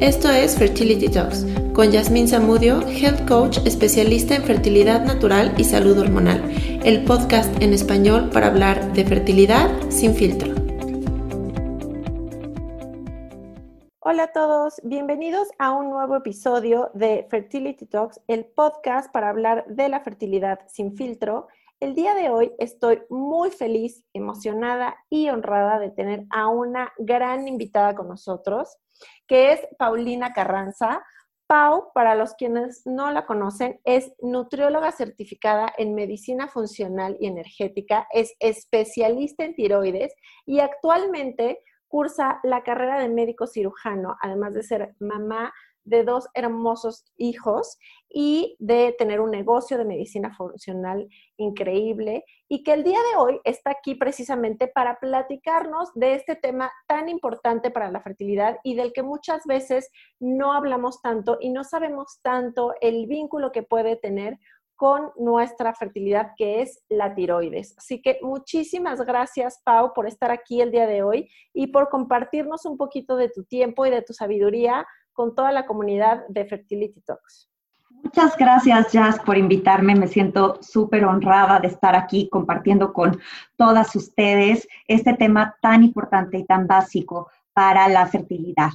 Esto es Fertility Talks con Yasmín Zamudio, Health Coach especialista en fertilidad natural y salud hormonal, el podcast en español para hablar de fertilidad sin filtro. Hola a todos, bienvenidos a un nuevo episodio de Fertility Talks, el podcast para hablar de la fertilidad sin filtro. El día de hoy estoy muy feliz, emocionada y honrada de tener a una gran invitada con nosotros que es Paulina Carranza. Pau, para los quienes no la conocen, es nutrióloga certificada en medicina funcional y energética, es especialista en tiroides y actualmente cursa la carrera de médico cirujano, además de ser mamá de dos hermosos hijos y de tener un negocio de medicina funcional increíble y que el día de hoy está aquí precisamente para platicarnos de este tema tan importante para la fertilidad y del que muchas veces no hablamos tanto y no sabemos tanto el vínculo que puede tener con nuestra fertilidad, que es la tiroides. Así que muchísimas gracias, Pau, por estar aquí el día de hoy y por compartirnos un poquito de tu tiempo y de tu sabiduría con toda la comunidad de Fertility Talks. Muchas gracias, Jazz, por invitarme. Me siento súper honrada de estar aquí compartiendo con todas ustedes este tema tan importante y tan básico para la fertilidad.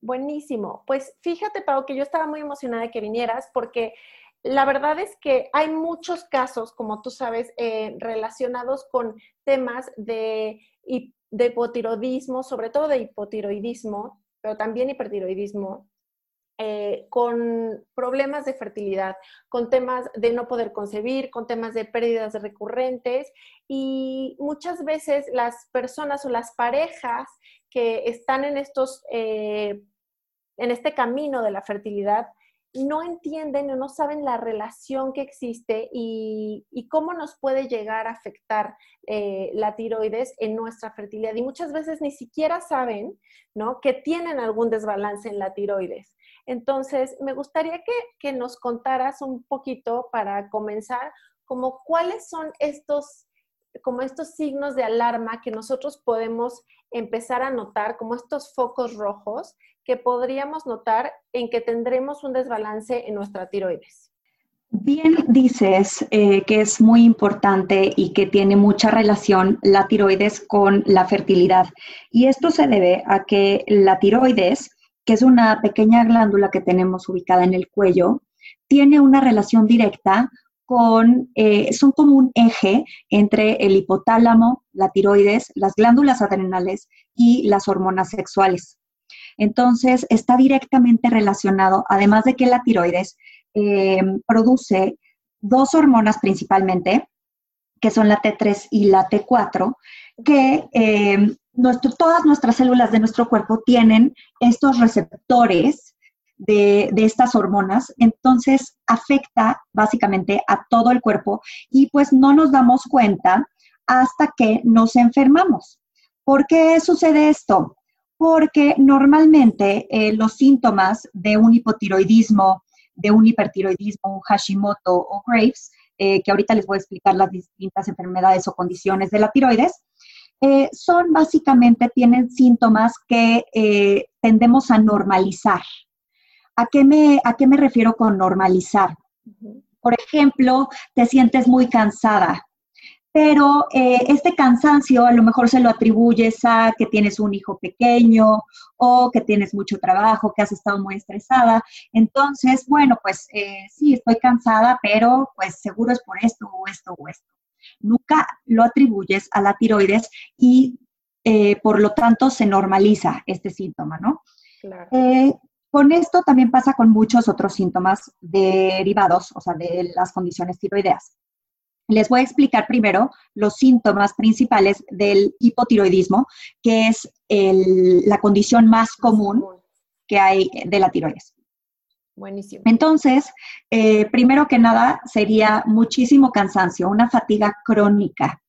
Buenísimo. Pues fíjate, Pau, que yo estaba muy emocionada de que vinieras porque la verdad es que hay muchos casos, como tú sabes, eh, relacionados con temas de, de hipotiroidismo, sobre todo de hipotiroidismo, pero también hipertiroidismo, eh, con problemas de fertilidad, con temas de no poder concebir, con temas de pérdidas recurrentes y muchas veces las personas o las parejas que están en estos, eh, en este camino de la fertilidad, no entienden o no saben la relación que existe y, cómo nos puede llegar a afectar eh, la tiroides en nuestra fertilidad. Y muchas veces ni siquiera saben ¿no? que tienen algún desbalance en la tiroides. Entonces, me gustaría que, que nos contaras un poquito para comenzar, como cuáles son estos como estos signos de alarma que nosotros podemos empezar a notar, como estos focos rojos que podríamos notar en que tendremos un desbalance en nuestra tiroides. Bien dices eh, que es muy importante y que tiene mucha relación la tiroides con la fertilidad. Y esto se debe a que la tiroides, que es una pequeña glándula que tenemos ubicada en el cuello, tiene una relación directa eh, son como un eje entre el hipotálamo, la tiroides, las glándulas adrenales y las hormonas sexuales. Entonces, está directamente relacionado, además de que la tiroides eh, produce dos hormonas principalmente, que son la T3 y la T4, que eh, todas nuestras células de nuestro cuerpo tienen estos receptores de, estas hormonas, entonces afecta básicamente a todo el cuerpo y pues no nos damos cuenta hasta que nos enfermamos. ¿Por qué sucede esto? Porque normalmente eh, los síntomas de un hipotiroidismo, de un hipertiroidismo, un Hashimoto o Graves, eh, que ahorita les voy a explicar las distintas enfermedades o condiciones de la tiroides, eh, son básicamente, tienen síntomas que tendemos a normalizar. ¿A qué me, a qué me refiero con normalizar? Por ejemplo, te sientes muy cansada, pero eh, este cansancio a lo mejor se lo atribuyes a que tienes un hijo pequeño o que tienes mucho trabajo, que has estado muy estresada. Entonces, bueno, pues eh, sí, estoy cansada, pero pues seguro es por esto o esto o esto. Nunca lo atribuyes a la tiroides y eh, por lo tanto se normaliza este síntoma, ¿no? Claro. Con esto también pasa con muchos otros síntomas derivados, o sea, de las condiciones tiroideas. Les voy a explicar primero los síntomas principales del hipotiroidismo, que es la condición más común que hay de la tiroides. Buenísimo. Entonces, eh, primero que nada sería muchísimo cansancio, una fatiga crónica.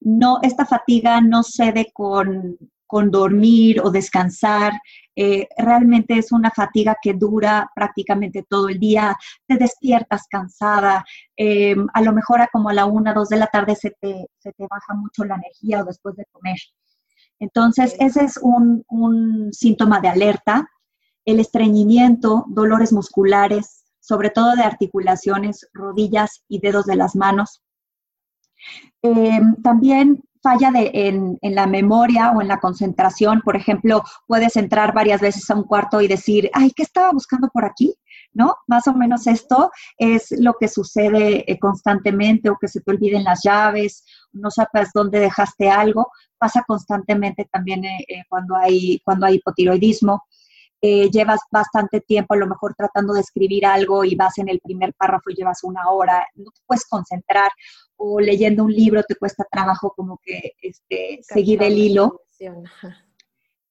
No, esta fatiga no cede con, con dormir o descansar, eh, realmente es una fatiga que dura prácticamente todo el día, te despiertas cansada, eh, a lo mejor a como a la una, dos de la tarde se te, se te baja mucho la energía o después de comer. Entonces, ese es un, síntoma de alerta. el estreñimiento, dolores musculares, sobre todo de articulaciones, rodillas y dedos de las manos. Eh, también falla de, en, en, la memoria o en la concentración. Por ejemplo, puedes entrar varias veces a un cuarto y decir, ay, ¿qué estaba buscando por aquí? ¿no? Más o menos esto es lo que sucede eh, constantemente o que se te olviden las llaves, no sabes dónde dejaste algo, pasa constantemente también eh, eh, cuando, hay, cuando hay hipotiroidismo. Llevas bastante tiempo a lo mejor tratando de escribir algo y vas en el primer párrafo y llevas una hora, no te puedes concentrar o leyendo un libro te cuesta trabajo como que este, seguir el hilo.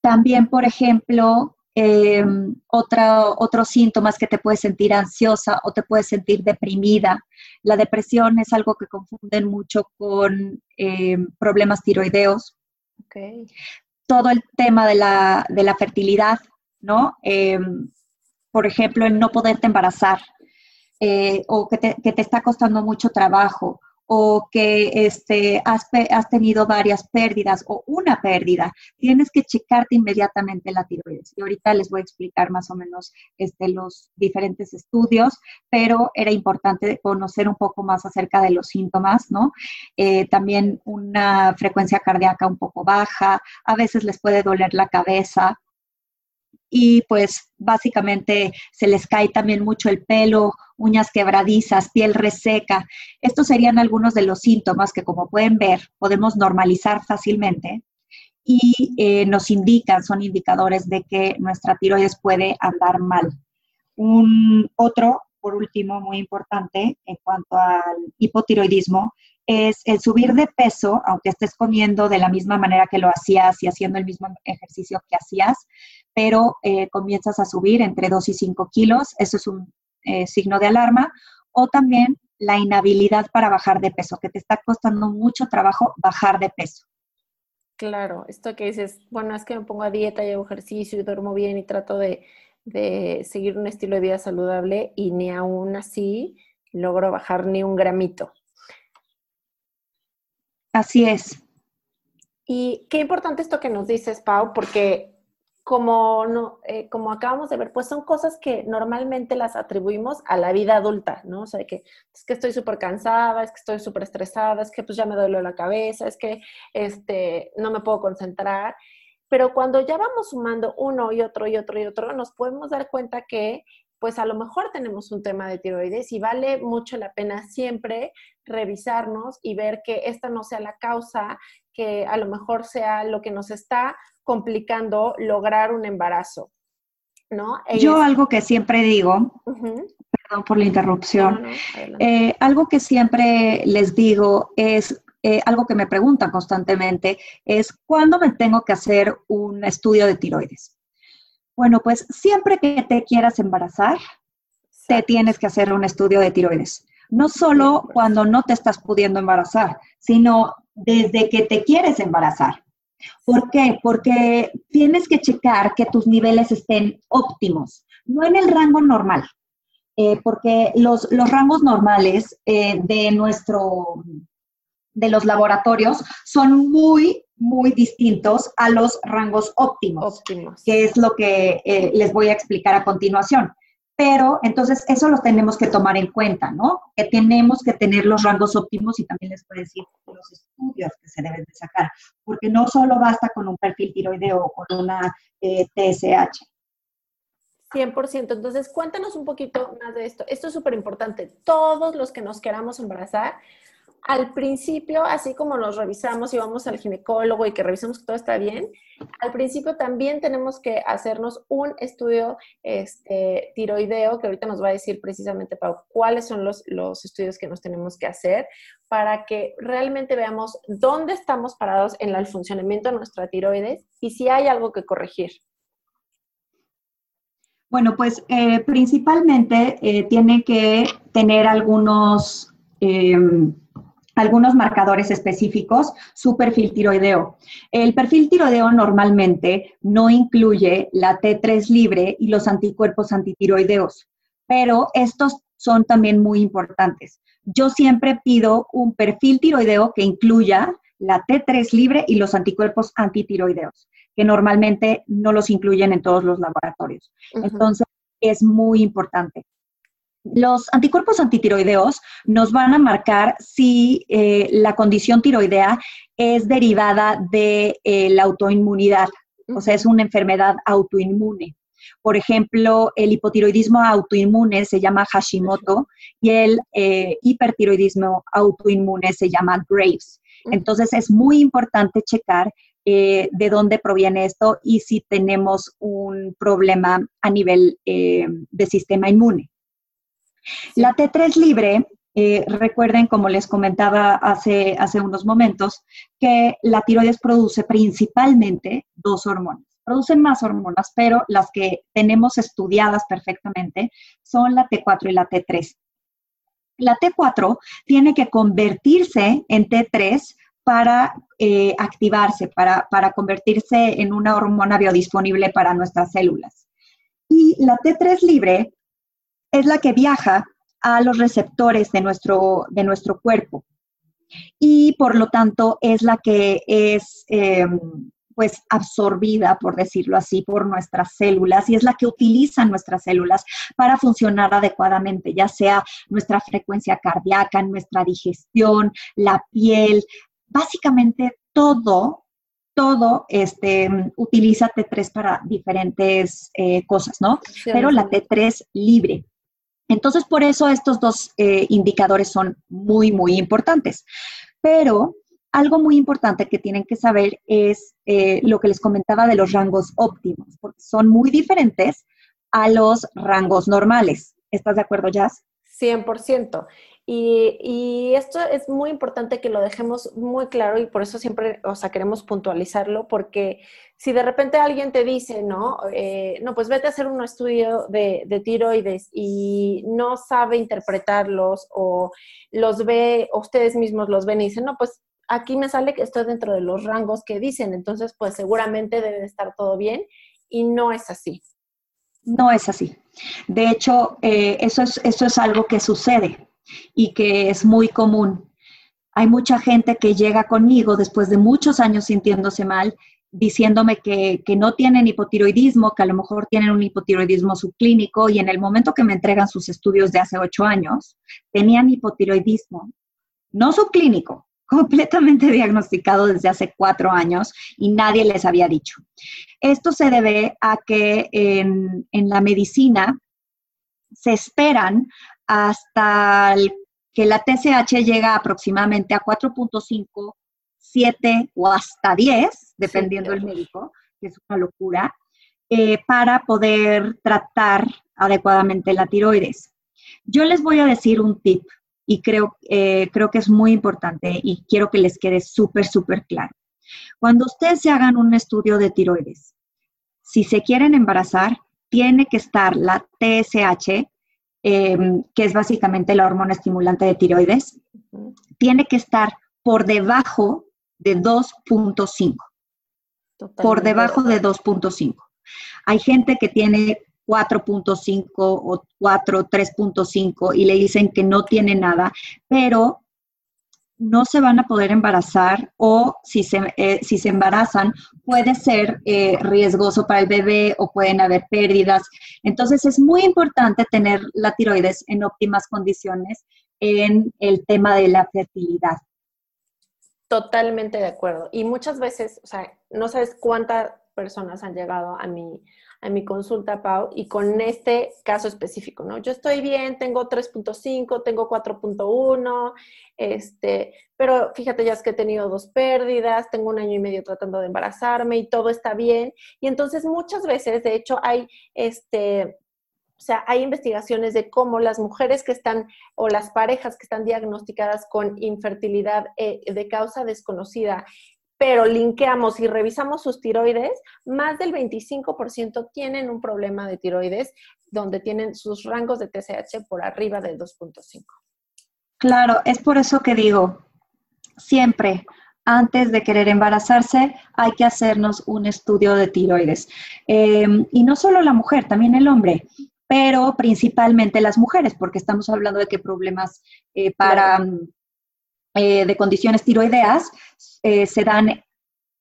También, por ejemplo, eh, otros síntomas que te puedes sentir ansiosa o te puedes sentir deprimida. La depresión es algo que confunden mucho con em, problemas tiroideos. Todo el tema de la, de la fertilidad, ¿no? Em, por ejemplo, el no poderte embarazar eh, o que te, que te está costando mucho trabajo o que este, has, has, tenido varias pérdidas o una pérdida, tienes que checarte inmediatamente la tiroides. Y ahorita les voy a explicar más o menos este, los diferentes estudios, pero era importante conocer un poco más acerca de los síntomas, ¿no? Eh, también una frecuencia cardíaca un poco baja, a veces les puede doler la cabeza, y pues básicamente se les cae también mucho el pelo, uñas quebradizas, piel reseca. Estos serían algunos de los síntomas que como pueden ver podemos normalizar fácilmente y eh, nos indican, son indicadores de que nuestra tiroides puede andar mal. Un otro, por último, muy importante en cuanto al hipotiroidismo, es el subir de peso, aunque estés comiendo de la misma manera que lo hacías y haciendo el mismo ejercicio que hacías, pero eh, comienzas a subir entre 2 y 5 kilos, eso es un eh, signo de alarma, o también la inhabilidad para bajar de peso, que te está costando mucho trabajo bajar de peso. Claro, esto que dices, bueno, es que me pongo a dieta y hago ejercicio y duermo bien y trato de, de seguir un estilo de vida saludable y ni aún así logro bajar ni un gramito. Así es. Y qué importante esto que nos dices, Pau, porque como, no, eh, como acabamos de ver, pues son cosas que normalmente las atribuimos a la vida adulta, ¿no? O sea, que es que estoy súper cansada, es que estoy súper estresada, es que pues ya me duele la cabeza, es que este, no me puedo concentrar. Pero cuando ya vamos sumando uno y otro y otro y otro, nos podemos dar cuenta que pues a lo mejor tenemos un tema de tiroides y vale mucho la pena siempre revisarnos y ver que esta no sea la causa, que a lo mejor sea lo que nos está complicando lograr un embarazo. ¿no? Yo algo que siempre digo, perdón por la interrupción, eh, algo que siempre les digo es, eh, algo que me preguntan constantemente, es ¿cuándo me tengo que hacer un estudio de tiroides? Bueno, pues siempre que te quieras embarazar, te tienes que hacer un estudio de tiroides. No solo cuando no te estás pudiendo embarazar, sino desde que te quieres embarazar. ¿Por qué? Porque tienes que checar que tus niveles estén óptimos, no en el rango normal, eh, porque los, rangos normales eh, de nuestro, de los laboratorios son muy muy distintos a los rangos óptimos, que es lo que eh, les voy a explicar a continuación. Pero entonces eso lo tenemos que tomar en cuenta, ¿no? Que tenemos que tener los rangos óptimos y también les puedo decir los estudios que se deben de sacar, porque no solo basta con un perfil tiroideo o con una eh, TSH. 100%. Entonces, cuéntanos un poquito más de esto. Esto es súper importante. Todos los que nos queramos embarazar, al principio, así como nos revisamos y vamos al ginecólogo y que revisamos que todo está bien, al principio también tenemos que hacernos un estudio este, tiroideo, que ahorita nos va a decir precisamente para cuáles son los, los estudios que nos tenemos que hacer para que realmente veamos dónde estamos parados en el funcionamiento de nuestra tiroides y si hay algo que corregir. Bueno, pues eh, principalmente eh, tiene que tener algunos... Em, algunos marcadores específicos, su perfil tiroideo. El perfil tiroideo normalmente no incluye la T3 libre y los anticuerpos antitiroideos, pero estos son también muy importantes. Yo siempre pido un perfil tiroideo que incluya la T3 libre y los anticuerpos antitiroideos. que normalmente no los incluyen en todos los laboratorios. Entonces, es muy importante. Los anticuerpos antitiroideos nos van a marcar si eh, la condición tiroidea es derivada de eh, la autoinmunidad, o sea, es una enfermedad autoinmune. Por ejemplo, el hipotiroidismo autoinmune se llama Hashimoto y el eh, hipertiroidismo autoinmune se llama Graves. Entonces es muy importante checar de dónde proviene esto y si tenemos un problema a nivel de sistema inmune. La T3 libre, eh, recuerden, como les comentaba hace, hace unos momentos, que la tiroides produce principalmente dos hormonas. Producen más hormonas, pero las que tenemos estudiadas perfectamente son la T4 y la T3. La T4 tiene que convertirse en T3 para eh, activarse, para, para convertirse en una hormona biodisponible para nuestras células. Y la T3 libre es la que viaja a los receptores de nuestro, de nuestro cuerpo y por lo tanto es la que es em, pues absorbida, por decirlo así, por nuestras células y es la que utiliza nuestras células para funcionar adecuadamente, ya sea nuestra frecuencia cardíaca, nuestra digestión, la piel, básicamente todo todo este, utiliza T3 para diferentes eh, cosas, ¿no? Pero la T3 libre. Entonces, por eso estos dos eh, indicadores son muy, muy importantes. Pero algo muy importante que tienen que saber es eh, lo que les comentaba de los rangos óptimos, porque son muy diferentes a los rangos normales. ¿Estás de acuerdo, Jazz? 100%. Y, esto es muy importante que lo dejemos muy claro y por eso siempre, o sea, queremos puntualizarlo, porque si de repente alguien te dice, no, eh, no, pues vete a hacer un estudio de, de, tiroides y no sabe interpretarlos o los ve, o ustedes mismos los ven y dicen, no, pues aquí me sale que estoy dentro de los rangos que dicen, entonces pues seguramente debe estar todo bien y no es así. No es así. De hecho, eh, eso, es, eso es algo que sucede y que es muy común. Hay mucha gente que llega conmigo después de muchos años sintiéndose mal, diciéndome que, no tienen hipotiroidismo, que a lo mejor tienen un hipotiroidismo subclínico y en el momento que me entregan sus estudios de hace ocho años, tenían hipotiroidismo, no subclínico, completamente diagnosticado desde hace cuatro años y nadie les había dicho. Esto se debe a que en, en la medicina se esperan hasta que la TSH llega aproximadamente a 4.5, 7 o hasta 10, dependiendo del médico, que es una locura, eh, para poder tratar adecuadamente la tiroides. Yo les voy a decir un tip y creo, eh, creo que es muy importante y quiero que les quede súper, súper claro. Cuando ustedes se hagan un estudio de tiroides, si se quieren embarazar, tiene que estar la TSH Em, que es básicamente la hormona estimulante de tiroides, tiene que estar por debajo de 2.5. Por debajo de 2.5. Hay gente que tiene 4.5 o 4, 3.5 y le dicen que no tiene nada, pero no se van a poder embarazar o si se, eh, si se embarazan puede ser eh, riesgoso para el bebé o pueden haber pérdidas. Entonces es muy importante tener la tiroides en óptimas condiciones en el tema de la fertilidad. Totalmente de acuerdo. Y muchas veces, o sea, no sabes cuántas personas han llegado a mi, a mi consulta, Pau, y con este caso específico, ¿no? Yo estoy bien, tengo 3.5, tengo 4.1, este, pero fíjate ya es que he tenido dos pérdidas, tengo un año y medio tratando de embarazarme y todo está bien. Y entonces muchas veces, de hecho, hay este, o sea, hay investigaciones de cómo las mujeres que están o las parejas que están diagnosticadas con infertilidad eh, de causa desconocida pero linkeamos y revisamos sus tiroides, más del 25% tienen un problema de tiroides donde tienen sus rangos de TSH por arriba del 2.5. Claro, es por eso que digo, siempre antes de querer embarazarse hay que hacernos un estudio de tiroides. Em, y no solo la mujer, también el hombre, pero principalmente las mujeres, porque estamos hablando de qué problemas eh, para... Eh, de condiciones tiroideas eh, se dan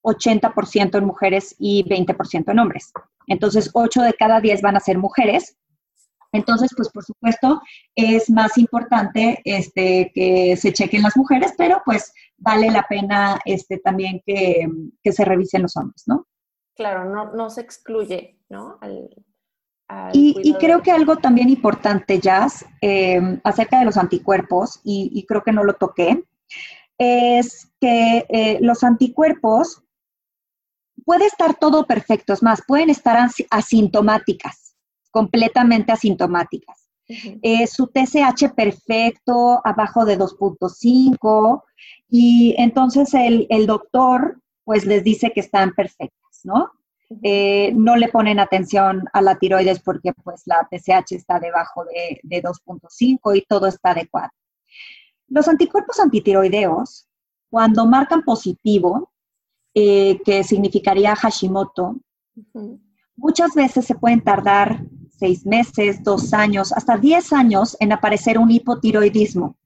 80% en mujeres y 20% en hombres. Entonces, 8 de cada 10 van a ser mujeres. Entonces, pues por supuesto, es más importante este, que se chequen las mujeres, pero pues vale la pena este, también que, se revisen los hombres, ¿no? Claro, no, no se excluye, ¿no? Y, creo que algo también importante, Jazz, eh, acerca de los anticuerpos, y, creo que no lo toqué, es que eh, los anticuerpos puede estar todo perfecto, es más, pueden estar asintomáticas, completamente asintomáticas. Eh, su TSH perfecto, abajo de 2.5, y entonces el, doctor pues les dice que están perfectas, ¿no? Eh, no le ponen atención a la tiroides porque pues la TSH está debajo de, de 2.5 y todo está adecuado. Los anticuerpos antitiroideos, cuando marcan positivo, eh, que significaría Hashimoto, muchas veces se pueden tardar seis meses, dos años, hasta diez años en aparecer un hipotiroidismo.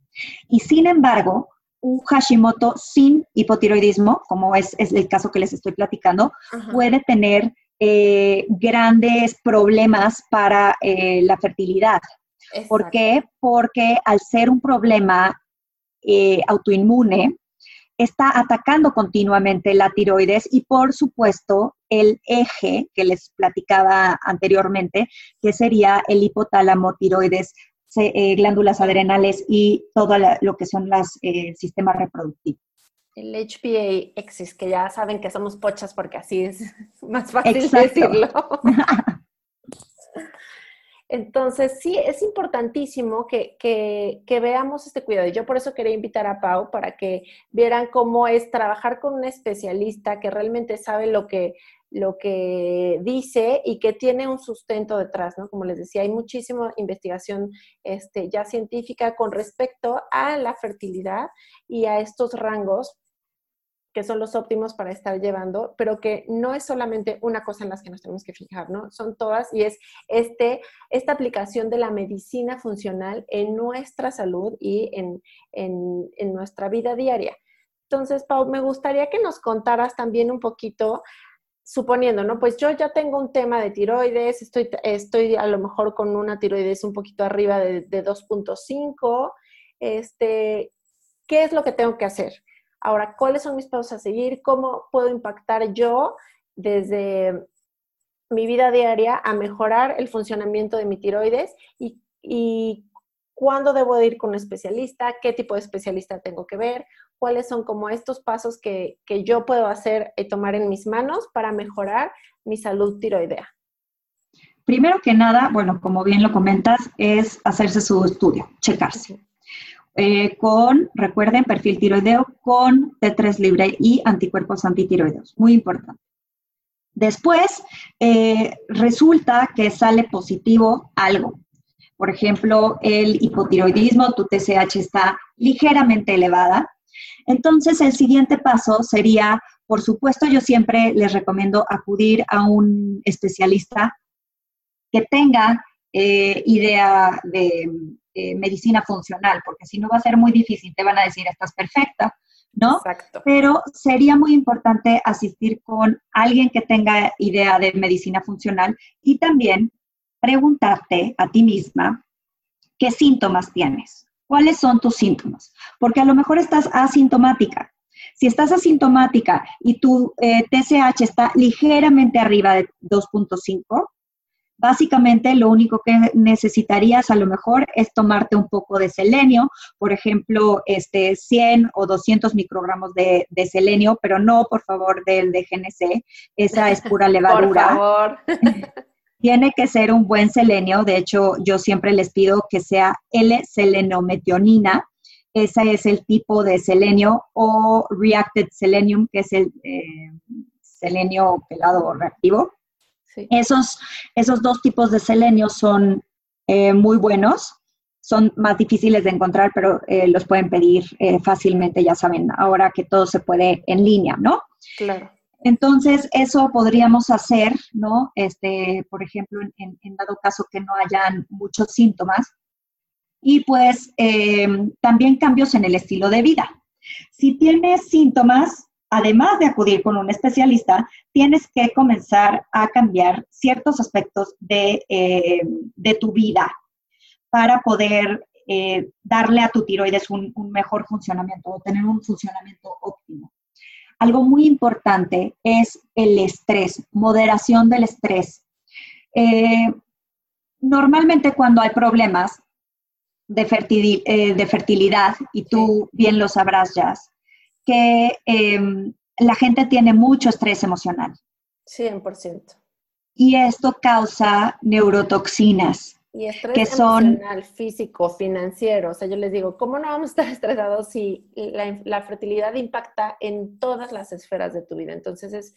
Y sin embargo, un Hashimoto sin hipotiroidismo, como es, el caso que les estoy platicando, puede tener eh, grandes problemas para eh, la fertilidad. ¿Por qué? Porque al ser un problema autoinmune, está atacando continuamente la tiroides y por supuesto el eje que les platicaba anteriormente, que sería el hipotálamo, tiroides, eh, glándulas adrenales y todo lo que son los eh, sistemas reproductivos. El HPA existe, que ya saben que somos pochas porque así es más fácil decirlo. Entonces, sí, es importantísimo que, veamos este cuidado. Yo por eso quería invitar a Pau para que vieran cómo es trabajar con un especialista que realmente sabe lo que, lo que dice y que tiene un sustento detrás, ¿no? Como les decía, hay muchísima investigación este, ya científica con respecto a la fertilidad y a estos rangos que son los óptimos para estar llevando, pero que no es solamente una cosa en las que nos tenemos que fijar, ¿no? Son todas y es este, esta aplicación de la medicina funcional en nuestra salud y en, en, nuestra vida diaria. Entonces, Pau, me gustaría que nos contaras también un poquito, suponiendo, ¿no? Pues yo ya tengo un tema de tiroides, estoy, estoy a lo mejor con una tiroides un poquito arriba de, de 2.5, este, ¿qué es lo que tengo que hacer? Ahora, ¿cuáles son mis pasos a seguir? ¿Cómo puedo impactar yo desde mi vida diaria a mejorar el funcionamiento de mi tiroides? ¿Y, cuándo debo ir con un especialista? ¿Qué tipo de especialista tengo que ver? ¿Cuáles son como estos pasos que, yo puedo hacer y tomar en mis manos para mejorar mi salud tiroidea? Primero que nada, bueno, como bien lo comentas, es hacerse su estudio, checarse. Eh, con, recuerden, perfil tiroideo con T3 libre y anticuerpos antitiroideos. Muy importante. Después, eh, resulta que sale positivo algo. Por ejemplo, el hipotiroidismo, tu TSH está ligeramente elevada. Entonces, el siguiente paso sería, por supuesto, yo siempre les recomiendo acudir a un especialista que tenga eh, idea de eh, medicina funcional, porque si no va a ser muy difícil, te van a decir, estás perfecta, ¿no? Exacto. Pero sería muy importante asistir con alguien que tenga idea de medicina funcional y también preguntarte a ti misma qué síntomas tienes, cuáles son tus síntomas, porque a lo mejor estás asintomática. Si estás asintomática y tu TSH eh, está ligeramente arriba de 2.5, Básicamente lo único que necesitarías a lo mejor es tomarte un poco de selenio, por ejemplo, este 100 o 200 microgramos de, selenio, pero no, por favor, del de GNC, esa es pura levadura. por favor. Tiene que ser un buen selenio, de hecho yo siempre les pido que sea L-selenometionina, ese es el tipo de selenio, o reacted selenium, que es el eh, selenio pelado o reactivo. Esos, esos dos tipos de selenio son eh, muy buenos, son más difíciles de encontrar, pero eh, los pueden pedir eh, fácilmente, ya saben, ahora que todo se puede en línea, ¿no? Claro. Entonces, eso podríamos hacer, ¿no? Este, por ejemplo, en, dado caso que no hayan muchos síntomas. Y pues también cambios en el estilo de vida. Si tienes síntomas, además de acudir con un especialista, tienes que comenzar a cambiar ciertos aspectos de, eh, tu vida para poder eh, darle a tu tiroides un, mejor funcionamiento o tener un funcionamiento óptimo. Algo muy importante es el estrés, moderación del estrés. Eh, normalmente cuando hay problemas de, fertilidad, y tú bien lo sabrás, Jazz, que em, la gente tiene mucho estrés emocional. 100%. Y esto causa neurotoxinas. Y estrés que emocional, físico, financiero. O sea, yo les digo, ¿cómo no vamos a estar estresados si la, fertilidad impacta en todas las esferas de tu vida? Entonces es,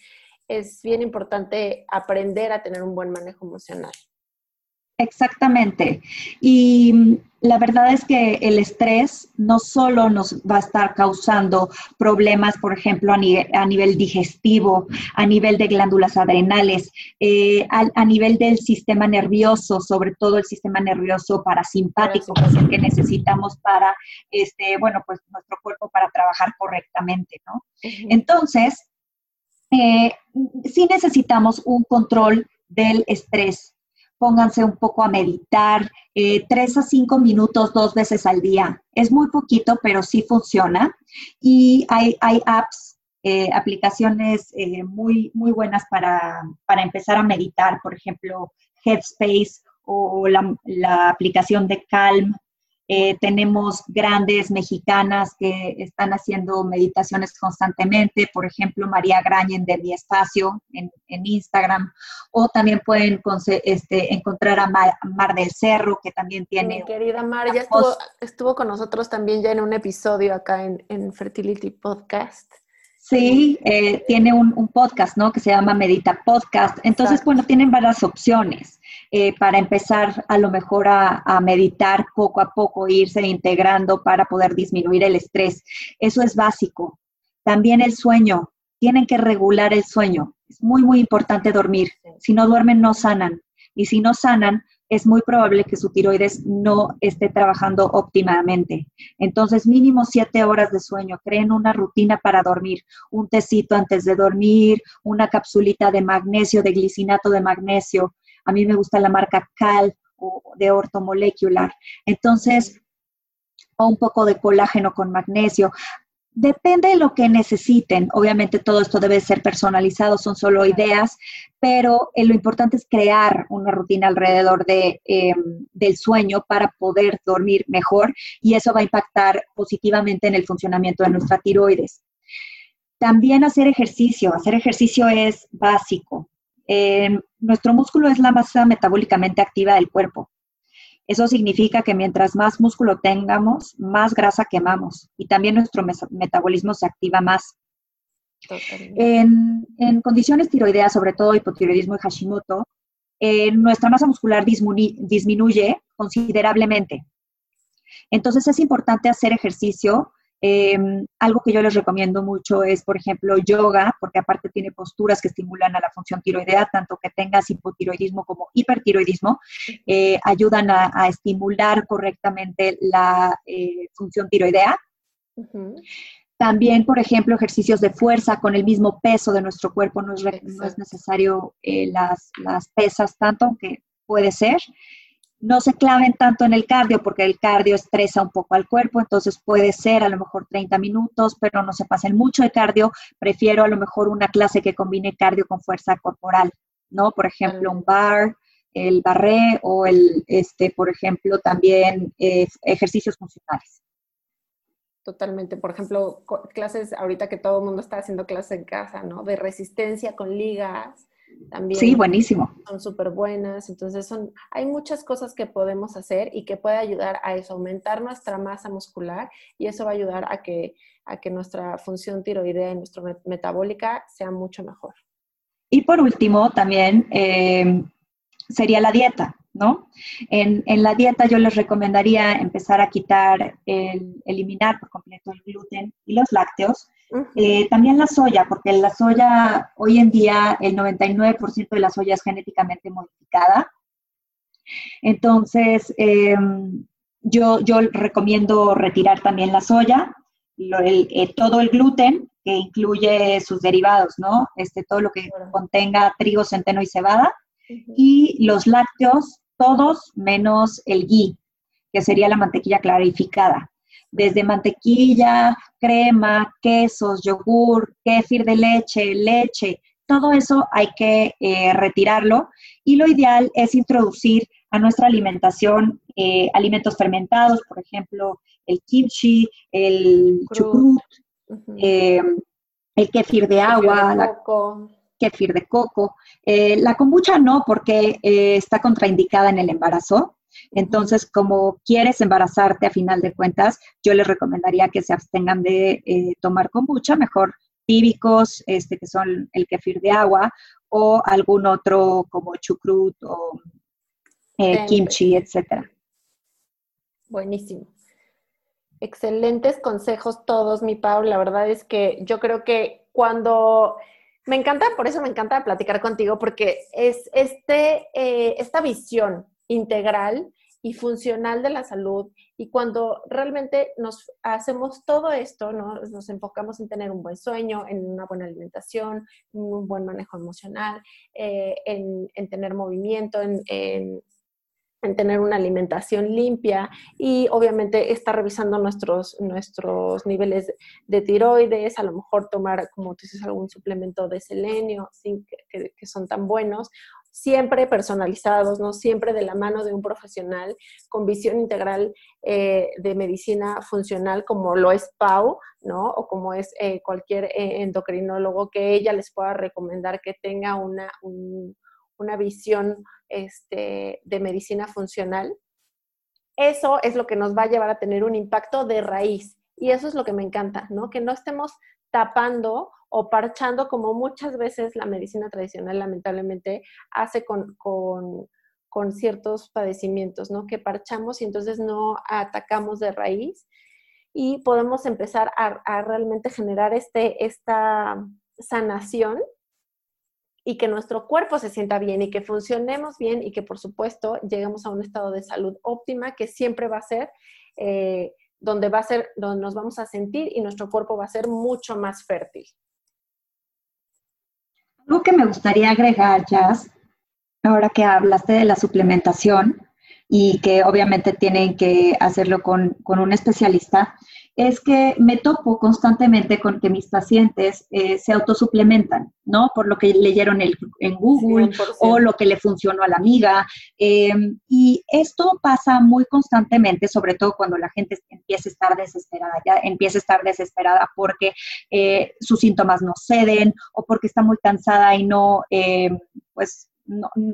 es bien importante aprender a tener un buen manejo emocional. Exactamente. Y la verdad es que el estrés no solo nos va a estar causando problemas, por ejemplo, a, nivel, digestivo, a nivel de glándulas adrenales, eh, a, nivel del sistema nervioso, sobre todo el sistema nervioso parasimpático, que es el que necesitamos para, este, bueno, pues nuestro cuerpo para trabajar correctamente, ¿no? Entonces, eh, sí necesitamos un control del estrés pónganse un poco a meditar, eh, tres a cinco minutos dos veces al día. Es muy poquito, pero sí funciona. Y hay, hay apps, eh, aplicaciones eh, muy, muy buenas para, para, empezar a meditar, por ejemplo, Headspace o la, la aplicación de Calm eh, tenemos grandes mexicanas que están haciendo meditaciones constantemente, por ejemplo, María Grañen de Mi Espacio en, Instagram, o también pueden este, encontrar a Mar, del Cerro, que también tiene... Mi querida Mar, ya estuvo, estuvo, con nosotros también ya en un episodio acá en, Fertility Podcast. Sí, eh, tiene un, podcast, ¿no? Que se llama Medita Podcast. Entonces, bueno, tienen varias opciones. Eh, para empezar a lo mejor a, meditar poco a poco, irse integrando para poder disminuir el estrés. Eso es básico. También el sueño. Tienen que regular el sueño. Es muy, muy importante dormir. Si no duermen, no sanan. Y si no sanan, es muy probable que su tiroides no esté trabajando óptimamente. Entonces, mínimo siete horas de sueño. Creen una rutina para dormir, un tecito antes de dormir, una capsulita de magnesio, de glicinato de magnesio, a mí me gusta la marca Cal o de ortomolecular. Entonces, o un poco de colágeno con magnesio. Depende de lo que necesiten. Obviamente todo esto debe ser personalizado, son solo ideas, pero eh, lo importante es crear una rutina alrededor de, em, del sueño para poder dormir mejor y eso va a impactar positivamente en el funcionamiento de nuestra tiroides. También hacer ejercicio. Hacer ejercicio es básico. Em, nuestro músculo es la masa metabólicamente activa del cuerpo. Eso significa que mientras más músculo tengamos, más grasa quemamos y también nuestro metabolismo se activa más. En, condiciones tiroideas, sobre todo hipotiroidismo y Hashimoto, eh, nuestra masa muscular disminuye considerablemente. Entonces es importante hacer ejercicio Em, algo que yo les recomiendo mucho es, por ejemplo, yoga, porque aparte tiene posturas que estimulan a la función tiroidea, tanto que tengas hipotiroidismo como hipertiroidismo, eh, ayudan a, estimular correctamente la eh, función tiroidea. También, por ejemplo, ejercicios de fuerza con el mismo peso de nuestro cuerpo, no es, no es necesario eh, las, las pesas tanto, aunque puede ser no se claven tanto en el cardio porque el cardio estresa un poco al cuerpo, entonces puede ser a lo mejor 30 minutos, pero no se pasen mucho de cardio. Prefiero a lo mejor una clase que combine cardio con fuerza corporal, ¿no? Por ejemplo, un bar, el barré o el, este, por ejemplo, también eh, ejercicios funcionales. Totalmente. Por ejemplo, clases ahorita que todo el mundo está haciendo clases en casa, ¿no? De resistencia con ligas también. Sí, buenísimo. Son súper buenas. Entonces, son, hay muchas cosas que podemos hacer y que puede ayudar a eso, aumentar nuestra masa muscular y eso va a ayudar a que, a que nuestra función tiroidea y nuestra metabólica sea mucho mejor. Y por último, también eh, sería la dieta, ¿no? En, en, la dieta yo les recomendaría empezar a quitar, el, eliminar por completo el gluten y los lácteos eh, también la soya, porque la soya, hoy en día el 99% de la soya es genéticamente modificada. Entonces, em, yo, yo recomiendo retirar también la soya eh, todo el gluten, que incluye sus derivados, ¿no? Este, todo lo que contenga trigo, centeno y cebada, y los lácteos, todos menos el ghee, que sería la mantequilla clarificada. Desde mantequilla, crema, quesos, yogur, kéfir de leche, leche, todo eso hay que eh, retirarlo. Y lo ideal es introducir a nuestra alimentación eh, alimentos fermentados, por ejemplo, el kimchi, el chucrut, eh, el kéfir de agua, la kéfir de coco. la kombucha no, porque está contraindicada en el embarazo. Entonces, como quieres embarazarte a final de cuentas, yo les recomendaría que se abstengan de tomar kombucha, mejor típicos, este, que son el kefir de agua, o algún otro como chucrut o eh, kimchi, etcétera. Buenísimo. Excelentes consejos todos, mi Pau. La verdad es que yo creo que cuando me encanta, por eso me encanta platicar contigo, porque es este, eh, esta visión integral y funcional de la salud. Y cuando realmente nos hacemos todo esto, ¿no? nos enfocamos en tener un buen sueño, en una buena alimentación, un buen manejo emocional, eh, en, tener movimiento, en, en, tener una alimentación limpia y obviamente estar revisando nuestros, nuestros niveles de tiroides, a lo mejor tomar, como tú dices, algún suplemento de selenio, que son tan buenos, siempre personalizados, ¿no? Siempre de la mano de un profesional con visión integral eh, de medicina funcional como lo es Pau, ¿no? O como es eh, cualquier eh, endocrinólogo que ella les pueda recomendar que tenga una, una visión este, de medicina funcional. Eso es lo que nos va a llevar a tener un impacto de raíz. Y eso es lo que me encanta, ¿no? Que no estemos tapando o parchando como muchas veces la medicina tradicional lamentablemente hace con, ciertos padecimientos, ¿no? Que parchamos y entonces no atacamos de raíz y podemos empezar a, realmente generar este, esta sanación y que nuestro cuerpo se sienta bien y que funcionemos bien y que por supuesto lleguemos a un estado de salud óptima que siempre va a ser eh, donde va a ser donde nos vamos a sentir y nuestro cuerpo va a ser mucho más fértil. Algo que me gustaría agregar, Jazz, ahora que hablaste de la suplementación y que obviamente tienen que hacerlo con, con un especialista, es que me topo constantemente con que mis pacientes eh, se autosuplementan, ¿no? Por lo que leyeron en Google o lo que le funcionó a la amiga. Em, y esto pasa muy constantemente, sobre todo cuando la gente empieza a estar desesperada, ya empieza a estar desesperada porque eh, sus síntomas no ceden o porque está muy cansada y no, em,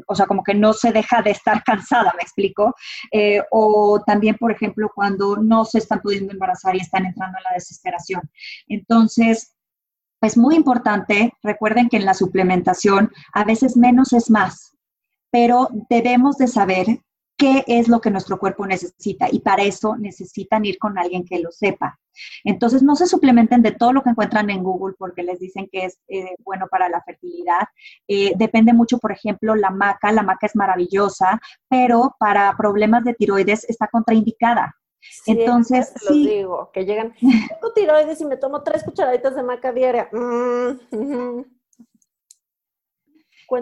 o sea, como que no se deja de estar cansada, me explico. Eh, o también, por ejemplo, cuando no se están pudiendo embarazar y están entrando en la desesperación. Entonces, es muy importante, recuerden que en la suplementación a veces menos es más, pero debemos de saber qué es lo que nuestro cuerpo necesita y para eso necesitan ir con alguien que lo sepa. Entonces, no se suplementen de todo lo que encuentran en Google porque les dicen que es eh, bueno para la fertilidad. Eh, depende mucho, por ejemplo, la maca. La maca es maravillosa, pero para problemas de tiroides está contraindicada. Entonces, sí. digo, que llegan, tengo tiroides y me tomo tres cucharaditas de maca diaria. Mm,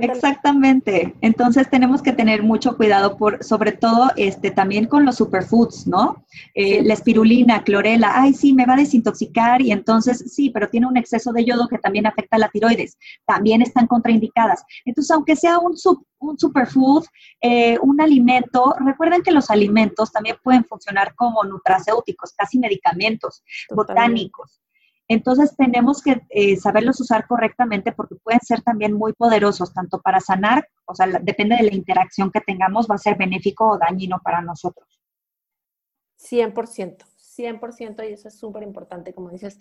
Exactamente. Entonces tenemos que tener mucho cuidado por, sobre todo, este, también con los superfoods, ¿no? Eh, la espirulina, clorela, ay, sí, me va a desintoxicar y entonces sí, pero tiene un exceso de yodo que también afecta a la tiroides. También están contraindicadas. Entonces, aunque sea un, un superfood, eh, un alimento, recuerden que los alimentos también pueden funcionar como nutracéuticos, casi medicamentos botánicos. Entonces tenemos que eh, saberlos usar correctamente porque pueden ser también muy poderosos, tanto para sanar, o sea, depende de la interacción que tengamos, va a ser benéfico o dañino para nosotros. 100%, 100% y eso es súper importante, como dices,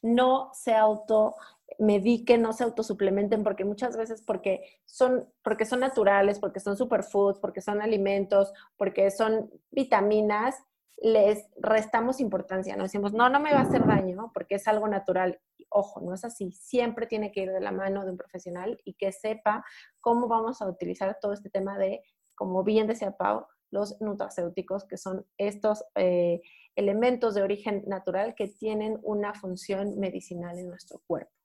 no se automediquen, no se autosuplementen porque muchas veces porque son, porque son naturales, porque son superfoods, porque son alimentos, porque son vitaminas, les restamos importancia, ¿no? Decimos, no, no me va a hacer daño porque es algo natural. Ojo, no es así. Siempre tiene que ir de la mano de un profesional y que sepa cómo vamos a utilizar todo este tema de, como bien decía Pau, los nutracéuticos, que son estos eh, elementos de origen natural que tienen una función medicinal en nuestro cuerpo.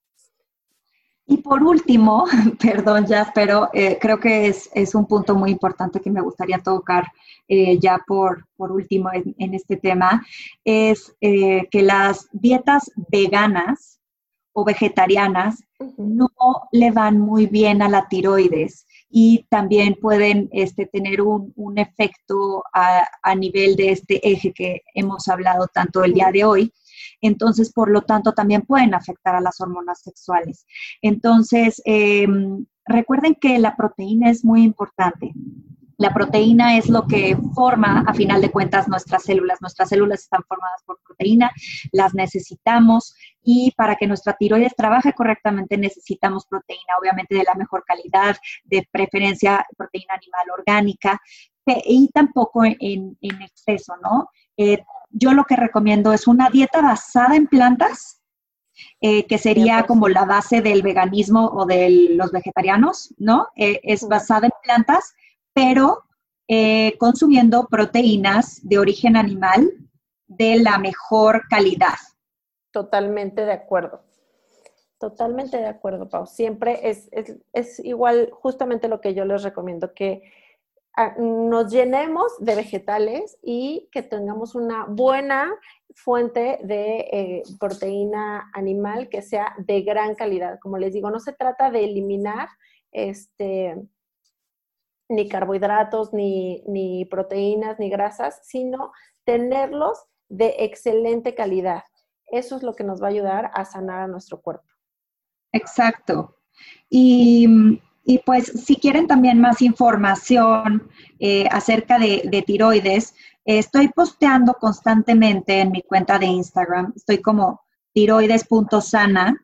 Y por último, perdón ya, pero eh, creo que es, un punto muy importante que me gustaría tocar eh, ya por, por último en, este tema, es eh, que las dietas veganas o vegetarianas no le van muy bien a la tiroides y también pueden este, tener un, efecto a, a, nivel de este eje que hemos hablado tanto el día de hoy. Entonces, por lo tanto, también pueden afectar a las hormonas sexuales. Entonces, em, recuerden que la proteína es muy importante. La proteína es lo que forma, a final de cuentas, nuestras células. Nuestras células están formadas por proteína, las necesitamos y para que nuestra tiroides trabaje correctamente necesitamos proteína, obviamente de la mejor calidad, de preferencia proteína animal orgánica y tampoco en, exceso, ¿no? Eh, yo lo que recomiendo es una dieta basada en plantas, eh, que sería como la base del veganismo o de los vegetarianos, ¿no? Eh, es basada en plantas pero eh, consumiendo proteínas de origen animal de la mejor calidad. Totalmente de acuerdo. Totalmente de acuerdo, Pau. Siempre es, igual justamente lo que yo les recomiendo, que nos llenemos de vegetales y que tengamos una buena fuente de eh, proteína animal que sea de gran calidad. Como les digo, no se trata de eliminar este, ni carbohidratos, ni, proteínas, ni grasas, sino tenerlos de excelente calidad. Eso es lo que nos va a ayudar a sanar a nuestro cuerpo. Exacto. Y, pues si quieren también más información eh, acerca de, tiroides, estoy posteando constantemente en mi cuenta de Instagram. Estoy como tiroides.sana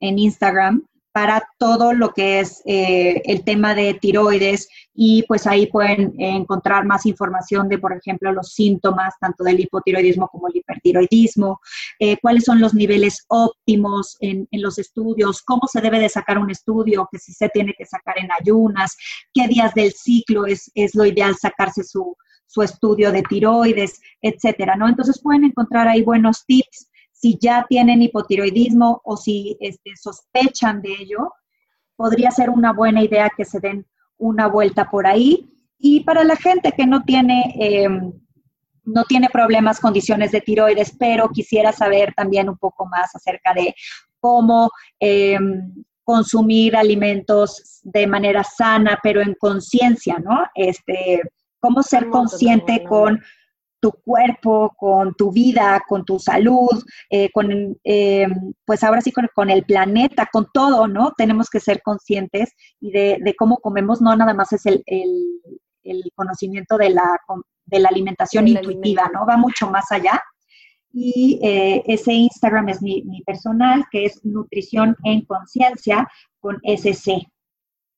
en Instagram para todo lo que es eh, el tema de tiroides y pues ahí pueden encontrar más información de, por ejemplo, los síntomas tanto del hipotiroidismo como el hipertiroidismo, eh, cuáles son los niveles óptimos en, los estudios, cómo se debe de sacar un estudio, que si se tiene que sacar en ayunas, qué días del ciclo es, es lo ideal sacarse su, su estudio de tiroides, etcétera, ¿no? Entonces pueden encontrar ahí buenos tips si ya tienen hipotiroidismo o si este, sospechan de ello, podría ser una buena idea que se den una vuelta por ahí. Y para la gente que no tiene, em, no tiene problemas, condiciones de tiroides, pero quisiera saber también un poco más acerca de cómo em, consumir alimentos de manera sana, pero en conciencia, ¿no? Este, cómo ser consciente con tu cuerpo, con tu vida, con tu salud, eh, con, eh, pues ahora sí con, el planeta, con todo, ¿no? Tenemos que ser conscientes y de, cómo comemos, no nada más es el, conocimiento de la, de la alimentación intuitiva, ¿no? Va mucho más allá. Y eh, ese Instagram es mi, mi personal, que es Nutrición en Conciencia con SC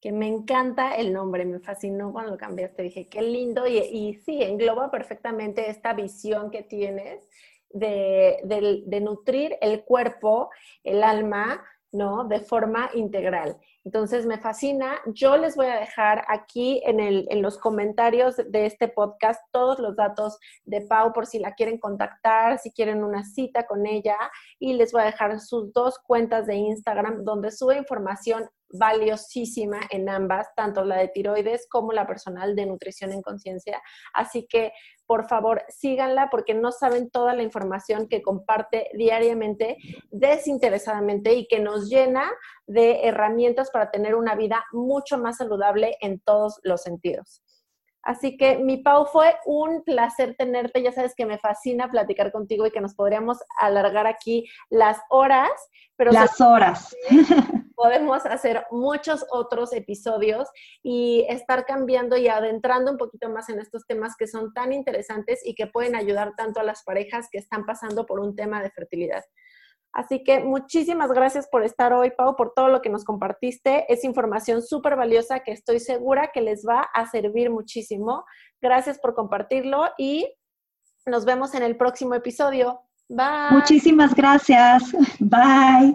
que me encanta el nombre, me fascinó cuando lo cambiaste, dije, qué lindo, y, y sí, engloba perfectamente esta visión que tienes de, de, nutrir el cuerpo, el alma, ¿no? De forma integral. Entonces me fascina. Yo les voy a dejar aquí en, el, en, los comentarios de este podcast todos los datos de Pau por si la quieren contactar, si quieren una cita con ella. Y les voy a dejar sus dos cuentas de Instagram donde sube información valiosísima en ambas, tanto la de tiroides como la personal de nutrición en conciencia. Así que, por favor, síganla porque no saben toda la información que comparte diariamente desinteresadamente y que nos llena de herramientas para tener una vida mucho más saludable en todos los sentidos. Así que, mi Pau, fue un placer tenerte. Ya sabes que me fascina platicar contigo y que nos podríamos alargar aquí las horas. Pero las horas. Podemos hacer muchos otros episodios y estar cambiando y adentrando un poquito más en estos temas que son tan interesantes y que pueden ayudar tanto a las parejas que están pasando por un tema de fertilidad. Así que muchísimas gracias por estar hoy, Pau, por todo lo que nos compartiste. Es información súper valiosa que estoy segura que les va a servir muchísimo. Gracias por compartirlo y nos vemos en el próximo episodio. Bye. Muchísimas gracias. Bye.